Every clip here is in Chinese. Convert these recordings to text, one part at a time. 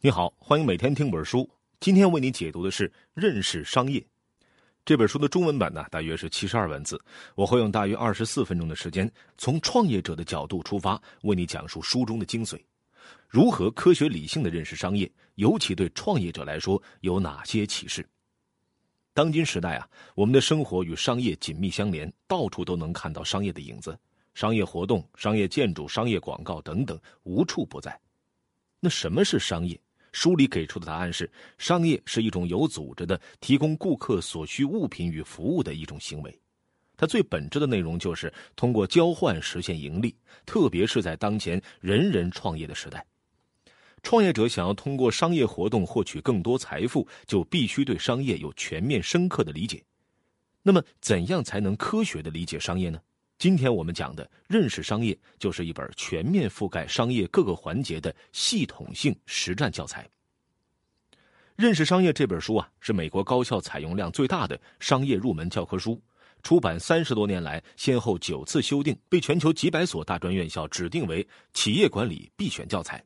你好，欢迎每天听本书。今天为你解读的是《认识商业》这本书的中文版呢，大约是七十二万字。我会用大约二十四分钟的时间，从创业者的角度出发，为你讲述书中的精髓：如何科学理性的认识商业，尤其对创业者来说有哪些启示？当今时代啊，我们的生活与商业紧密相连，到处都能看到商业的影子，商业活动、商业建筑、商业广告等等，无处不在。那什么是商业？书里给出的答案是：商业是一种有组织的提供顾客所需物品与服务的一种行为，它最本质的内容就是通过交换实现盈利。特别是在当前人人创业的时代，创业者想要通过商业活动获取更多财富，就必须对商业有全面深刻的理解。那么，怎样才能科学的理解商业呢？今天我们讲的认识商业，就是一本全面覆盖商业各个环节的系统性实战教材。认识商业这本书啊，是美国高校采用量最大的商业入门教科书，出版三十多年来，先后九次修订，被全球几百所大专院校指定为企业管理必选教材。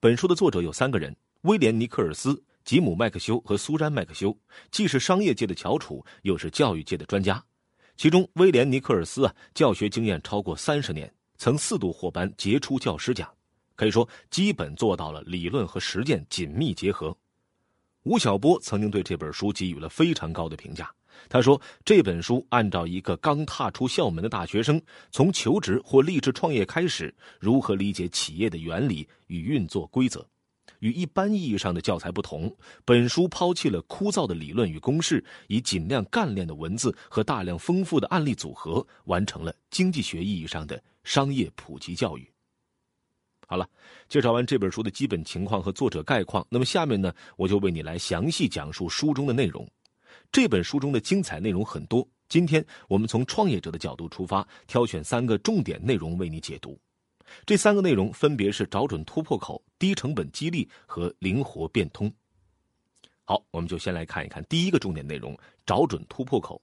本书的作者有三个人：威廉·尼克尔斯、吉姆·麦克修和苏珊·麦克修，既是商业界的翘楚，又是教育界的专家。其中，威廉·尼克尔斯啊，教学经验超过三十年，曾四度获颁杰出教师奖，可以说基本做到了理论和实践紧密结合。吴晓波曾经对这本书给予了非常高的评价，他说：“这本书按照一个刚踏出校门的大学生，从求职或立志创业开始，如何理解企业的原理与运作规则。”与一般意义上的教材不同，本书抛弃了枯燥的理论与公式，以尽量干练的文字和大量丰富的案例组合，完成了经济学意义上的商业普及教育。好了，介绍完这本书的基本情况和作者概况，那么下面呢，我就为你来详细讲述书中的内容。这本书中的精彩内容很多，今天我们从创业者的角度出发，挑选三个重点内容为你解读。这三个内容分别是找准突破口、低成本激励和灵活变通。好，我们就先来看一看第一个重点内容：找准突破口。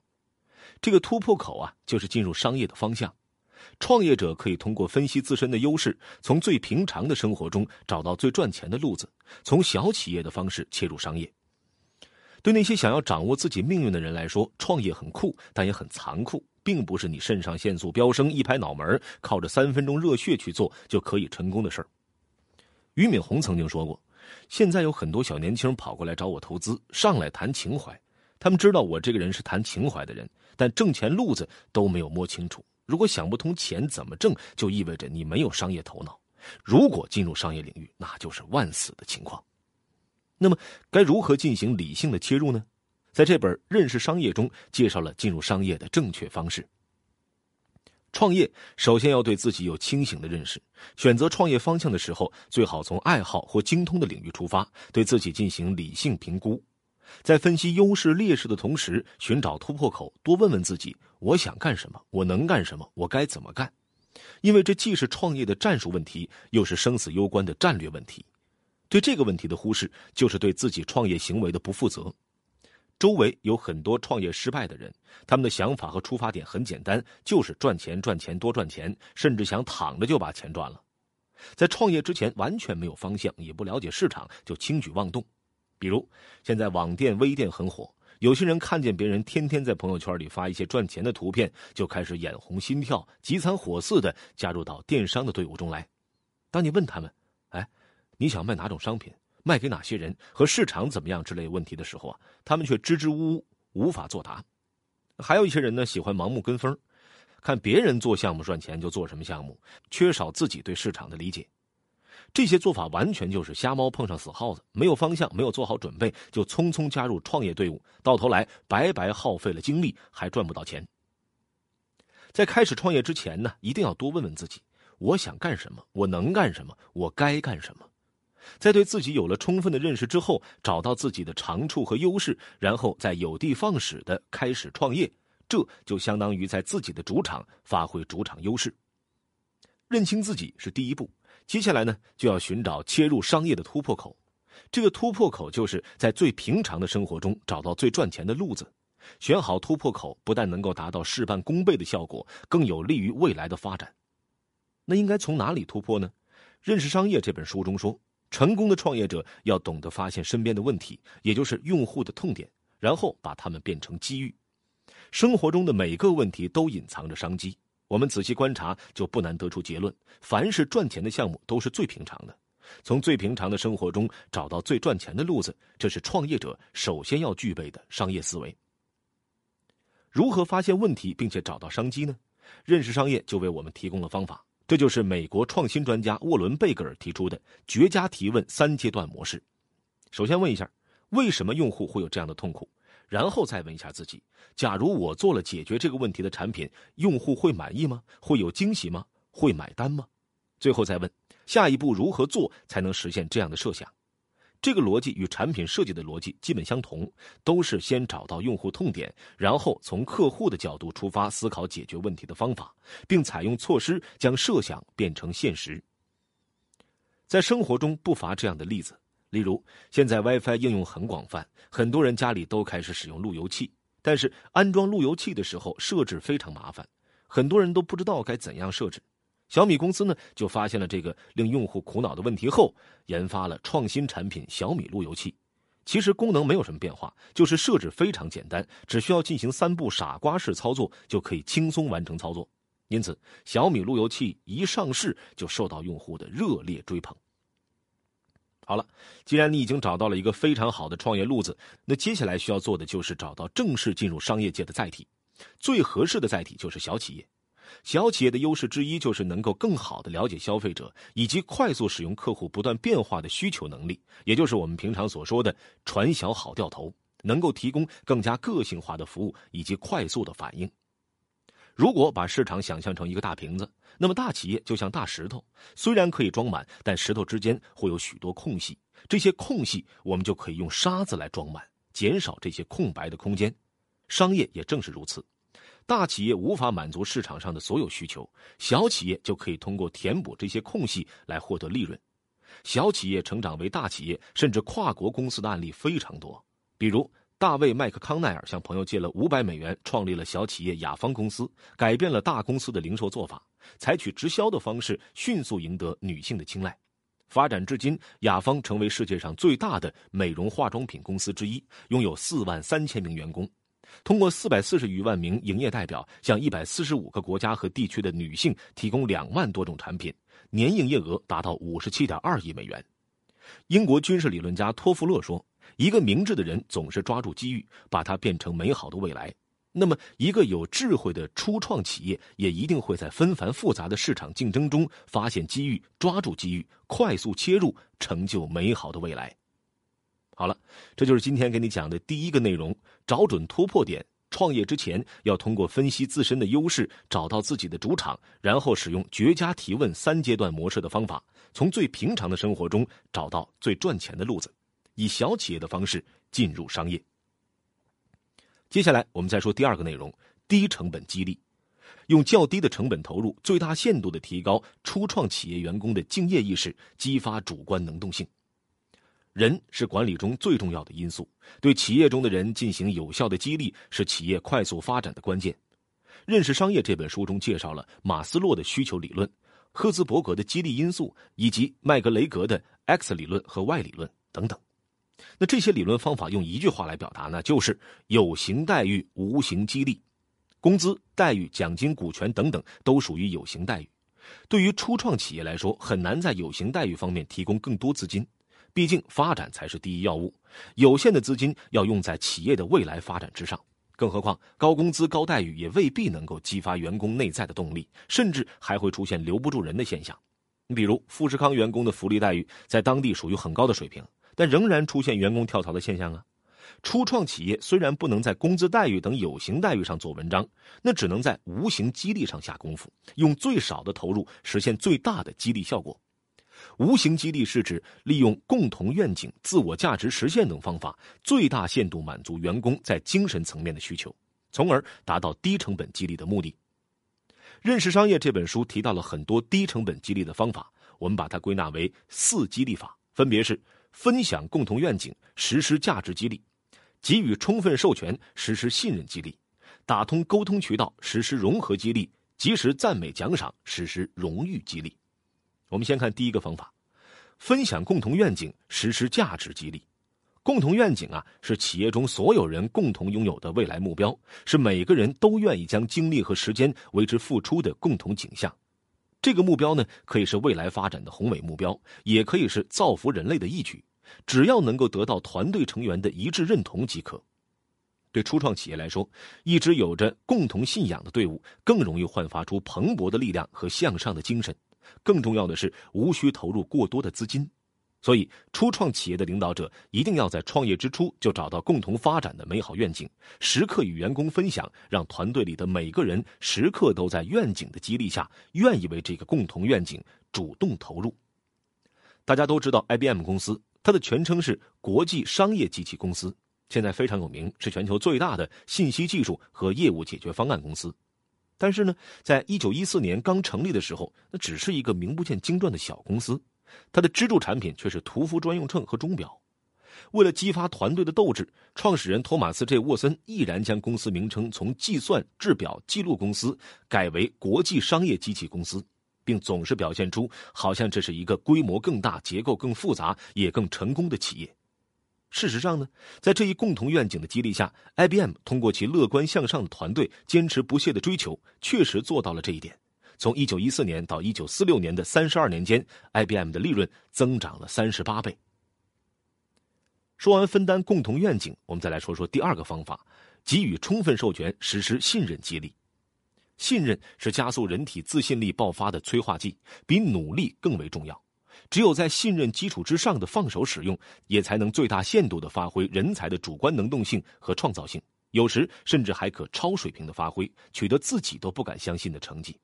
这个突破口啊，就是进入商业的方向。创业者可以通过分析自身的优势，从最平常的生活中找到最赚钱的路子，从小企业的方式切入商业。对那些想要掌握自己命运的人来说，创业很酷，但也很残酷。并不是你肾上腺素飙升、一拍脑门靠着三分钟热血去做就可以成功的事儿。俞敏洪曾经说过：“现在有很多小年轻跑过来找我投资，上来谈情怀。他们知道我这个人是谈情怀的人，但挣钱路子都没有摸清楚。如果想不通钱怎么挣，就意味着你没有商业头脑。如果进入商业领域，那就是万死的情况。那么，该如何进行理性的切入呢？”在这本《认识商业》中，介绍了进入商业的正确方式。创业首先要对自己有清醒的认识，选择创业方向的时候，最好从爱好或精通的领域出发，对自己进行理性评估。在分析优势劣势的同时，寻找突破口，多问问自己：我想干什么？我能干什么？我该怎么干？因为这既是创业的战术问题，又是生死攸关的战略问题。对这个问题的忽视，就是对自己创业行为的不负责。周围有很多创业失败的人，他们的想法和出发点很简单，就是赚钱、赚钱、多赚钱，甚至想躺着就把钱赚了。在创业之前完全没有方向，也不了解市场，就轻举妄动。比如现在网店、微店很火，有些人看见别人天天在朋友圈里发一些赚钱的图片，就开始眼红心跳、急餐火似的加入到电商的队伍中来。当你问他们：“哎，你想卖哪种商品？”卖给哪些人和市场怎么样之类问题的时候啊，他们却支支吾吾，无法作答。还有一些人呢，喜欢盲目跟风，看别人做项目赚钱就做什么项目，缺少自己对市场的理解。这些做法完全就是瞎猫碰上死耗子，没有方向，没有做好准备，就匆匆加入创业队伍，到头来白白耗费了精力，还赚不到钱。在开始创业之前呢，一定要多问问自己：我想干什么？我能干什么？我该干什么？在对自己有了充分的认识之后，找到自己的长处和优势，然后再有的放矢的开始创业，这就相当于在自己的主场发挥主场优势。认清自己是第一步，接下来呢，就要寻找切入商业的突破口。这个突破口就是在最平常的生活中找到最赚钱的路子。选好突破口，不但能够达到事半功倍的效果，更有利于未来的发展。那应该从哪里突破呢？认识商业这本书中说。成功的创业者要懂得发现身边的问题，也就是用户的痛点，然后把它们变成机遇。生活中的每个问题都隐藏着商机，我们仔细观察，就不难得出结论：凡是赚钱的项目都是最平常的。从最平常的生活中找到最赚钱的路子，这是创业者首先要具备的商业思维。如何发现问题并且找到商机呢？认识商业就为我们提供了方法，这就是美国创新专家沃伦贝格尔提出的绝佳提问三阶段模式。首先问一下，为什么用户会有这样的痛苦？然后再问一下自己，假如我做了解决这个问题的产品，用户会满意吗？会有惊喜吗？会买单吗？最后再问。下一步如何做才能实现这样的设想？这个逻辑与产品设计的逻辑基本相同，都是先找到用户痛点，然后从客户的角度出发思考解决问题的方法，并采用措施将设想变成现实。在生活中不乏这样的例子，例如现在 WiFi 应用很广泛，很多人家里都开始使用路由器，但是安装路由器的时候设置非常麻烦，很多人都不知道该怎样设置。小米公司呢，就发现了这个令用户苦恼的问题后，研发了创新产品小米路由器。其实功能没有什么变化，就是设置非常简单，只需要进行三步傻瓜式操作就可以轻松完成操作。因此，小米路由器一上市就受到用户的热烈追捧。好了，既然你已经找到了一个非常好的创业路子，那接下来需要做的就是找到正式进入商业界的载体。最合适的载体就是小企业。小企业的优势之一就是能够更好的了解消费者，以及快速使用客户不断变化的需求能力，也就是我们平常所说的“船小好掉头”，能够提供更加个性化的服务以及快速的反应。如果把市场想象成一个大瓶子，那么大企业就像大石头，虽然可以装满，但石头之间会有许多空隙，这些空隙我们就可以用沙子来装满，减少这些空白的空间。商业也正是如此。大企业无法满足市场上的所有需求，小企业就可以通过填补这些空隙来获得利润。小企业成长为大企业，甚至跨国公司的案例非常多。比如，大卫·麦克康奈尔向朋友借了五百美元，创立了小企业雅芳公司，改变了大公司的零售做法，采取直销的方式，迅速赢得女性的青睐。发展至今，雅芳成为世界上最大的美容化妆品公司之一，拥有四万三千名员工。通过四百四十余万名营业代表，向一百四十五个国家和地区的女性提供两万多种产品，年营业额达到五十七点二亿美元。英国军事理论家托夫勒说：“一个明智的人总是抓住机遇，把它变成美好的未来。那么，一个有智慧的初创企业也一定会在纷繁复杂的市场竞争中发现机遇，抓住机遇，快速切入，成就美好的未来。”好了，这就是今天给你讲的第一个内容：找准突破点。创业之前要通过分析自身的优势，找到自己的主场，然后使用绝佳提问三阶段模式的方法，从最平常的生活中找到最赚钱的路子，以小企业的方式进入商业。接下来我们再说第二个内容：低成本激励，用较低的成本投入，最大限度的提高初创企业员工的敬业意识，激发主观能动性。人是管理中最重要的因素，对企业中的人进行有效的激励，是企业快速发展的关键。《认识商业》这本书中介绍了马斯洛的需求理论、赫兹伯格的激励因素，以及麦格雷格的 X 理论和 Y 理论等等。那这些理论方法用一句话来表达呢，就是有形待遇、无形激励。工资、待遇、奖金、股权等等都属于有形待遇。对于初创企业来说，很难在有形待遇方面提供更多资金。毕竟，发展才是第一要务。有限的资金要用在企业的未来发展之上。更何况，高工资、高待遇也未必能够激发员工内在的动力，甚至还会出现留不住人的现象。你比如，富士康员工的福利待遇在当地属于很高的水平，但仍然出现员工跳槽的现象啊。初创企业虽然不能在工资待遇等有形待遇上做文章，那只能在无形激励上下功夫，用最少的投入实现最大的激励效果。无形激励是指利用共同愿景、自我价值实现等方法，最大限度满足员工在精神层面的需求，从而达到低成本激励的目的。认识商业这本书提到了很多低成本激励的方法，我们把它归纳为四激励法，分别是：分享共同愿景，实施价值激励；给予充分授权，实施信任激励；打通沟通渠道，实施融合激励；及时赞美奖赏，实施荣誉激励。我们先看第一个方法，分享共同愿景，实施价值激励。共同愿景啊，是企业中所有人共同拥有的未来目标，是每个人都愿意将精力和时间为之付出的共同景象。这个目标呢，可以是未来发展的宏伟目标，也可以是造福人类的义举。只要能够得到团队成员的一致认同即可。对初创企业来说，一支有着共同信仰的队伍更容易焕发出蓬勃的力量和向上的精神。更重要的是，无需投入过多的资金。所以，初创企业的领导者一定要在创业之初就找到共同发展的美好愿景，时刻与员工分享，让团队里的每个人时刻都在愿景的激励下，愿意为这个共同愿景主动投入。大家都知道，IBM 公司，它的全称是国际商业机器公司，现在非常有名，是全球最大的信息技术和业务解决方案公司。但是呢，在一九一四年刚成立的时候，那只是一个名不见经传的小公司。它的支柱产品却是屠夫专用秤和钟表。为了激发团队的斗志，创始人托马斯 ·J· 沃森毅然将公司名称从“计算制表记录公司”改为“国际商业机器公司”，并总是表现出好像这是一个规模更大、结构更复杂、也更成功的企业。事实上呢，在这一共同愿景的激励下，IBM 通过其乐观向上的团队、坚持不懈的追求，确实做到了这一点。从一九一四年到一九四六年的三十二年间，IBM 的利润增长了三十八倍。说完分担共同愿景，我们再来说说第二个方法：给予充分授权，实施信任激励。信任是加速人体自信力爆发的催化剂，比努力更为重要。只有在信任基础之上的放手使用，也才能最大限度的发挥人才的主观能动性和创造性，有时甚至还可超水平的发挥，取得自己都不敢相信的成绩。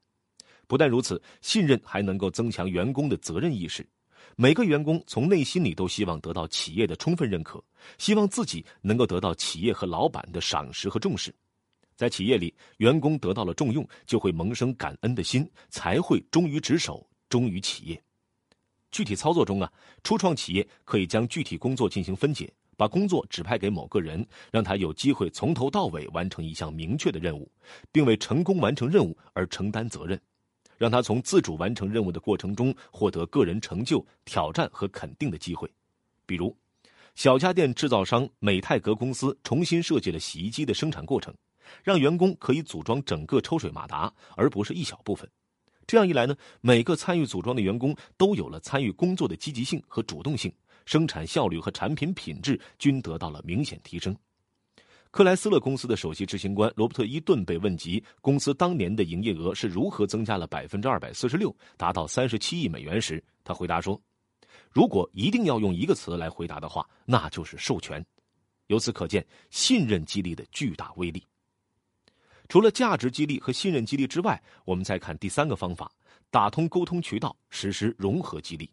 不但如此，信任还能够增强员工的责任意识。每个员工从内心里都希望得到企业的充分认可，希望自己能够得到企业和老板的赏识和重视。在企业里，员工得到了重用，就会萌生感恩的心，才会忠于职守，忠于企业。具体操作中啊，初创企业可以将具体工作进行分解，把工作指派给某个人，让他有机会从头到尾完成一项明确的任务，并为成功完成任务而承担责任。让他从自主完成任务的过程中获得个人成就、挑战和肯定的机会，比如，小家电制造商美泰格公司重新设计了洗衣机的生产过程，让员工可以组装整个抽水马达，而不是一小部分。这样一来呢，每个参与组装的员工都有了参与工作的积极性和主动性，生产效率和产品品质均得到了明显提升。克莱斯勒公司的首席执行官罗伯特·伊顿被问及公司当年的营业额是如何增加了百分之二百四十六，达到三十七亿美元时，他回答说：“如果一定要用一个词来回答的话，那就是授权。”由此可见，信任激励的巨大威力。除了价值激励和信任激励之外，我们再看第三个方法：打通沟通渠道，实施融合激励。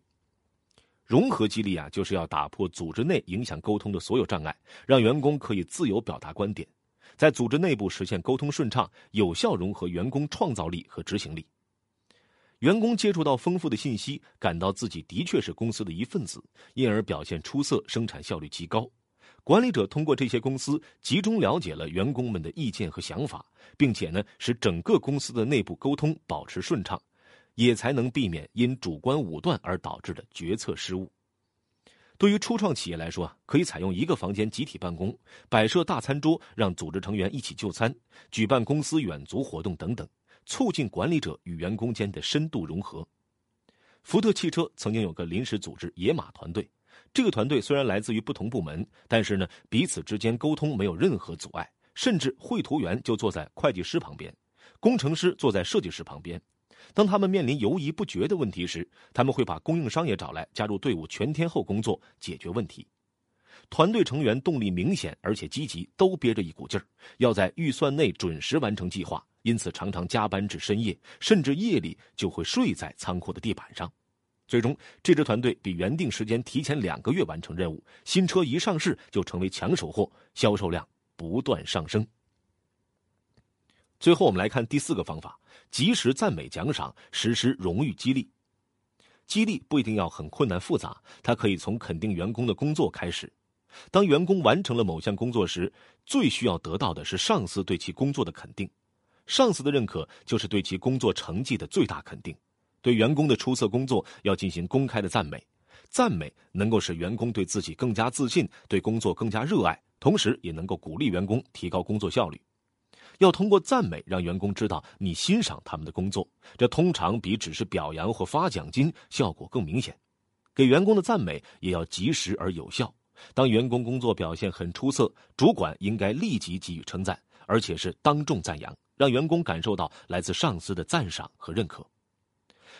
融合激励啊，就是要打破组织内影响沟通的所有障碍，让员工可以自由表达观点，在组织内部实现沟通顺畅，有效融合员工创造力和执行力。员工接触到丰富的信息，感到自己的确是公司的一份子，因而表现出色，生产效率极高。管理者通过这些公司集中了解了员工们的意见和想法，并且呢，使整个公司的内部沟通保持顺畅。也才能避免因主观武断而导致的决策失误。对于初创企业来说，可以采用一个房间集体办公，摆设大餐桌，让组织成员一起就餐，举办公司远足活动等等，促进管理者与员工间的深度融合。福特汽车曾经有个临时组织“野马团队”，这个团队虽然来自于不同部门，但是呢，彼此之间沟通没有任何阻碍，甚至绘图员就坐在会计师旁边，工程师坐在设计师旁边。当他们面临犹疑不决的问题时，他们会把供应商也找来加入队伍，全天候工作解决问题。团队成员动力明显而且积极，都憋着一股劲儿，要在预算内准时完成计划，因此常常加班至深夜，甚至夜里就会睡在仓库的地板上。最终，这支团队比原定时间提前两个月完成任务，新车一上市就成为抢手货，销售量不断上升。最后，我们来看第四个方法：及时赞美奖赏，实施荣誉激励。激励不一定要很困难复杂，它可以从肯定员工的工作开始。当员工完成了某项工作时，最需要得到的是上司对其工作的肯定。上司的认可就是对其工作成绩的最大肯定。对员工的出色工作要进行公开的赞美，赞美能够使员工对自己更加自信，对工作更加热爱，同时也能够鼓励员工提高工作效率。要通过赞美让员工知道你欣赏他们的工作，这通常比只是表扬或发奖金效果更明显。给员工的赞美也要及时而有效。当员工工作表现很出色，主管应该立即给予称赞，而且是当众赞扬，让员工感受到来自上司的赞赏和认可。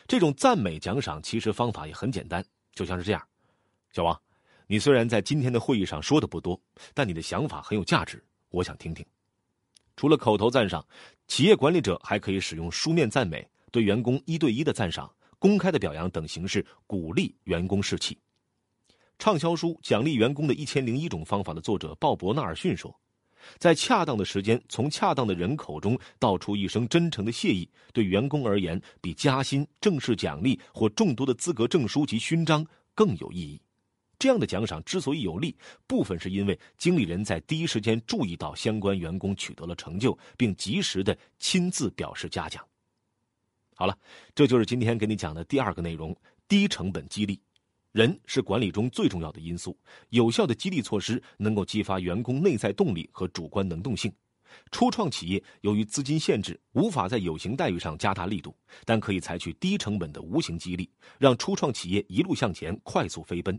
这种赞美奖赏其实方法也很简单，就像是这样：小王，你虽然在今天的会议上说的不多，但你的想法很有价值，我想听听。除了口头赞赏，企业管理者还可以使用书面赞美、对员工一对一的赞赏、公开的表扬等形式鼓励员工士气。畅销书《奖励员工的一千零一种方法》的作者鲍勃纳尔逊说：“在恰当的时间，从恰当的人口中道出一声真诚的谢意，对员工而言，比加薪、正式奖励或众多的资格证书及勋章更有意义。这样的奖赏之所以有利，部分是因为经理人在第一时间注意到相关员工取得了成就，并及时的亲自表示嘉奖。”好了，这就是今天给你讲的第二个内容：低成本激励。人是管理中最重要的因素，有效的激励措施能够激发员工内在动力和主观能动性。初创企业由于资金限制，无法在有形待遇上加大力度，但可以采取低成本的无形激励，让初创企业一路向前，快速飞奔。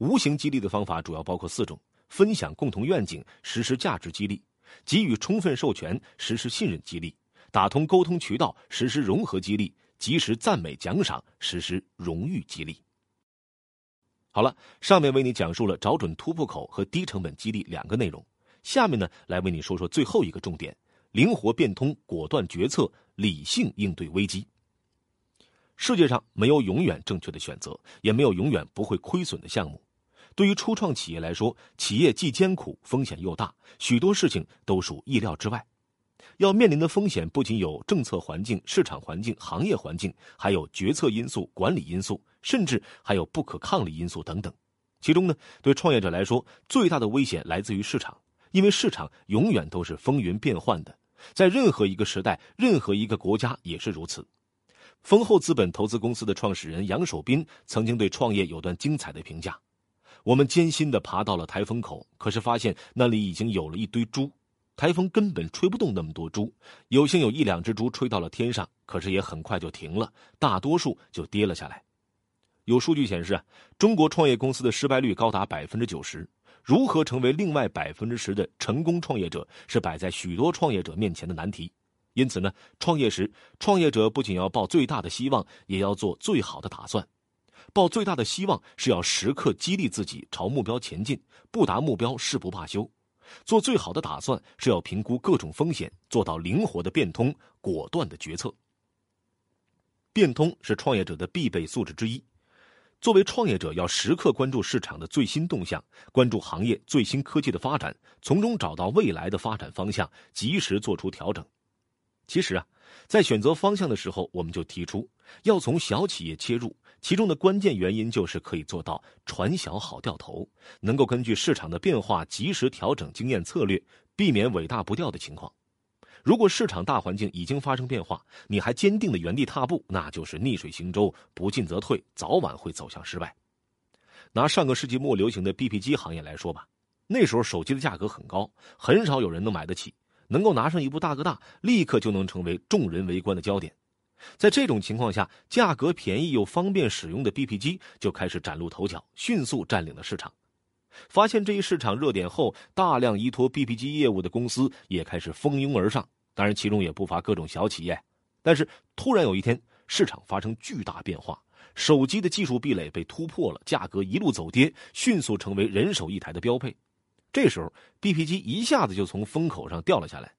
无形激励的方法主要包括四种：分享共同愿景，实施价值激励；给予充分授权，实施信任激励；打通沟通渠道，实施融合激励；及时赞美奖赏，实施荣誉激励。好了，上面为你讲述了找准突破口和低成本激励两个内容，下面呢来为你说说最后一个重点：灵活变通、果断决策、理性应对危机。世界上没有永远正确的选择，也没有永远不会亏损的项目。对于初创企业来说，企业既艰苦，风险又大，许多事情都属意料之外。要面临的风险不仅有政策环境、市场环境、行业环境，还有决策因素、管理因素，甚至还有不可抗力因素等等。其中呢，对创业者来说，最大的危险来自于市场，因为市场永远都是风云变幻的，在任何一个时代、任何一个国家也是如此。丰厚资本投资公司的创始人杨守斌曾经对创业有段精彩的评价：“我们艰辛地爬到了台风口，可是发现那里已经有了一堆猪。”台风根本吹不动那么多猪，有幸有一两只猪吹到了天上，可是也很快就停了，大多数就跌了下来。有数据显示啊，中国创业公司的失败率高达百分之九十。如何成为另外百分之十的成功创业者，是摆在许多创业者面前的难题。因此呢，创业时，创业者不仅要抱最大的希望，也要做最好的打算。抱最大的希望是要时刻激励自己朝目标前进，不达目标誓不罢休。做最好的打算是要评估各种风险，做到灵活的变通、果断的决策。变通是创业者的必备素质之一。作为创业者，要时刻关注市场的最新动向，关注行业最新科技的发展，从中找到未来的发展方向，及时做出调整。其实啊，在选择方向的时候，我们就提出要从小企业切入。其中的关键原因就是可以做到船小好掉头，能够根据市场的变化及时调整经验策略，避免尾大不掉的情况。如果市场大环境已经发生变化，你还坚定的原地踏步，那就是逆水行舟，不进则退，早晚会走向失败。拿上个世纪末流行的 BP 机行业来说吧，那时候手机的价格很高，很少有人能买得起，能够拿上一部大哥大，立刻就能成为众人围观的焦点。在这种情况下，价格便宜又方便使用的 BP 机就开始崭露头角，迅速占领了市场。发现这一市场热点后，大量依托 BP 机业务的公司也开始蜂拥而上。当然，其中也不乏各种小企业。但是，突然有一天，市场发生巨大变化，手机的技术壁垒被突破了，价格一路走跌，迅速成为人手一台的标配。这时候，BP 机一下子就从风口上掉了下来。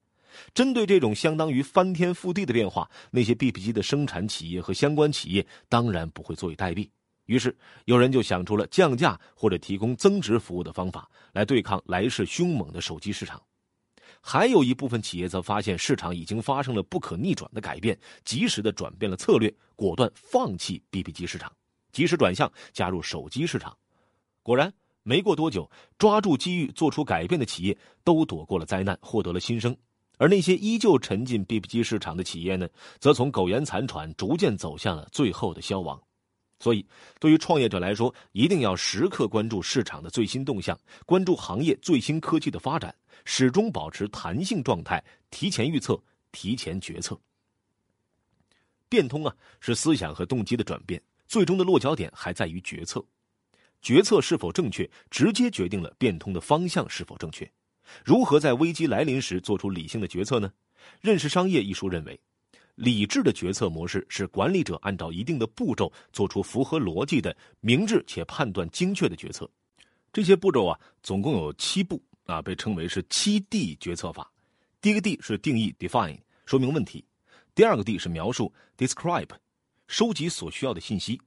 针对这种相当于翻天覆地的变化，那些 BP 机的生产企业和相关企业当然不会坐以待毙。于是，有人就想出了降价或者提供增值服务的方法，来对抗来势凶猛的手机市场。还有一部分企业则发现市场已经发生了不可逆转的改变，及时的转变了策略，果断放弃 BP 机市场，及时转向加入手机市场。果然，没过多久，抓住机遇做出改变的企业都躲过了灾难，获得了新生。而那些依旧沉浸 B B 机市场的企业呢，则从苟延残喘逐渐走向了最后的消亡。所以，对于创业者来说，一定要时刻关注市场的最新动向，关注行业最新科技的发展，始终保持弹性状态，提前预测，提前决策。变通啊，是思想和动机的转变，最终的落脚点还在于决策。决策是否正确，直接决定了变通的方向是否正确。如何在危机来临时做出理性的决策呢？《认识商业》一书认为。理智的决策模式是管理者按照一定的步骤做出符合逻辑的、明智且判断精确的决策。这些步骤啊，总共有七步啊，被称为是七 D 决策法。第一个 D 是定义 （define），说明问题；第二个 D 是描述 （describe），收集所需要的信息；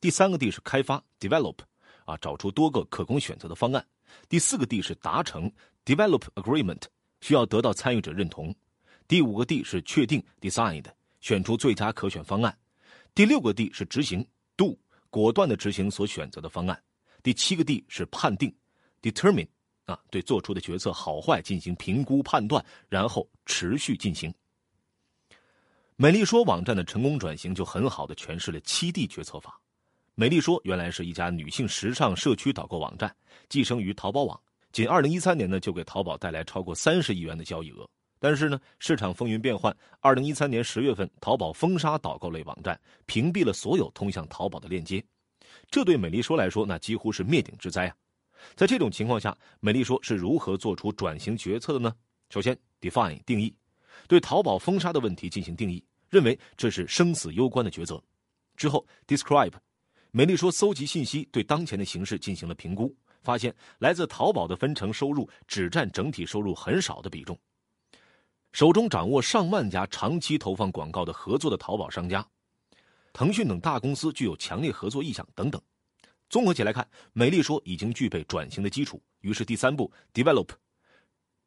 第三个 D 是开发 （develop），啊，找出多个可供选择的方案；第四个 D 是达成 （develop agreement），需要得到参与者认同。第五个 D 是确定 （decide），选出最佳可选方案；第六个 D 是执行 （do），果断的执行所选择的方案；第七个 D 是判定 （determine），啊，对做出的决策好坏进行评估判断，然后持续进行。美丽说网站的成功转型就很好的诠释了七 D 决策法。美丽说原来是一家女性时尚社区导购网站，寄生于淘宝网，仅2013年呢就给淘宝带来超过三十亿元的交易额。但是呢，市场风云变幻。二零一三年十月份，淘宝封杀导购类网站，屏蔽了所有通向淘宝的链接。这对美丽说来说，那几乎是灭顶之灾啊！在这种情况下，美丽说是如何做出转型决策的呢？首先，define 定义，对淘宝封杀的问题进行定义，认为这是生死攸关的抉择。之后，describe，美丽说搜集信息，对当前的形势进行了评估，发现来自淘宝的分成收入只占整体收入很少的比重。手中掌握上万家长期投放广告的合作的淘宝商家，腾讯等大公司具有强烈合作意向等等。综合起来看，美丽说已经具备转型的基础。于是第三步，develop，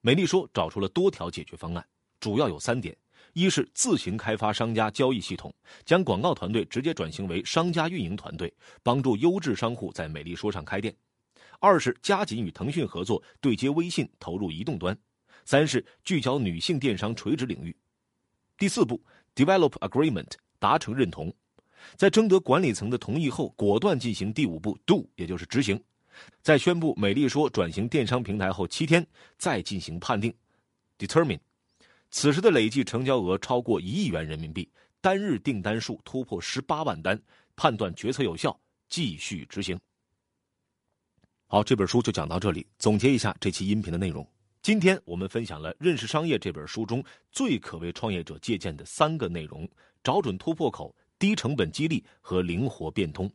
美丽说找出了多条解决方案，主要有三点：一是自行开发商家交易系统，将广告团队直接转型为商家运营团队，帮助优质商户在美丽说上开店；二是加紧与腾讯合作，对接微信，投入移动端。三是聚焦女性电商垂直领域，第四步，develop agreement 达成认同，在征得管理层的同意后，果断进行第五步 do，也就是执行，在宣布美丽说转型电商平台后七天，再进行判定，determine，此时的累计成交额超过一亿元人民币，单日订单数突破十八万单，判断决策有效，继续执行。好，这本书就讲到这里，总结一下这期音频的内容。今天我们分享了《认识商业》这本书中最可为创业者借鉴的三个内容：找准突破口、低成本激励和灵活变通。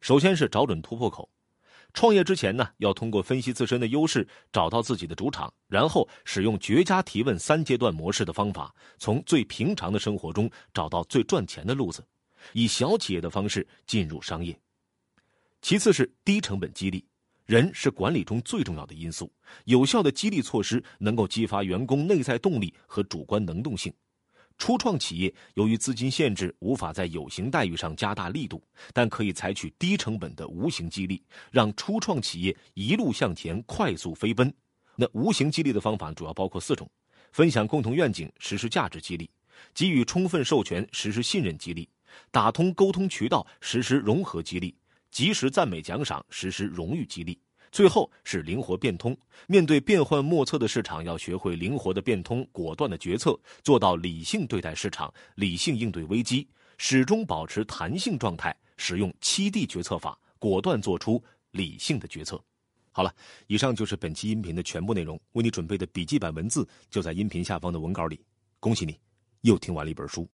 首先是找准突破口。创业之前呢，要通过分析自身的优势，找到自己的主场，然后使用绝佳提问三阶段模式的方法，从最平常的生活中找到最赚钱的路子，以小企业的方式进入商业。其次是低成本激励。人是管理中最重要的因素，有效的激励措施能够激发员工内在动力和主观能动性。初创企业由于资金限制，无法在有形待遇上加大力度，但可以采取低成本的无形激励，让初创企业一路向前，快速飞奔。那无形激励的方法主要包括四种：分享共同愿景，实施价值激励；给予充分授权，实施信任激励；打通沟通渠道，实施融合激励。及时赞美奖赏，实施荣誉激励。最后是灵活变通。面对变幻莫测的市场，要学会灵活的变通，果断的决策，做到理性对待市场，理性应对危机，始终保持弹性状态，使用七 D 决策法，果断做出理性的决策。好了，以上就是本期音频的全部内容。为你准备的笔记本文字就在音频下方的文稿里。恭喜你，又听完了一本书。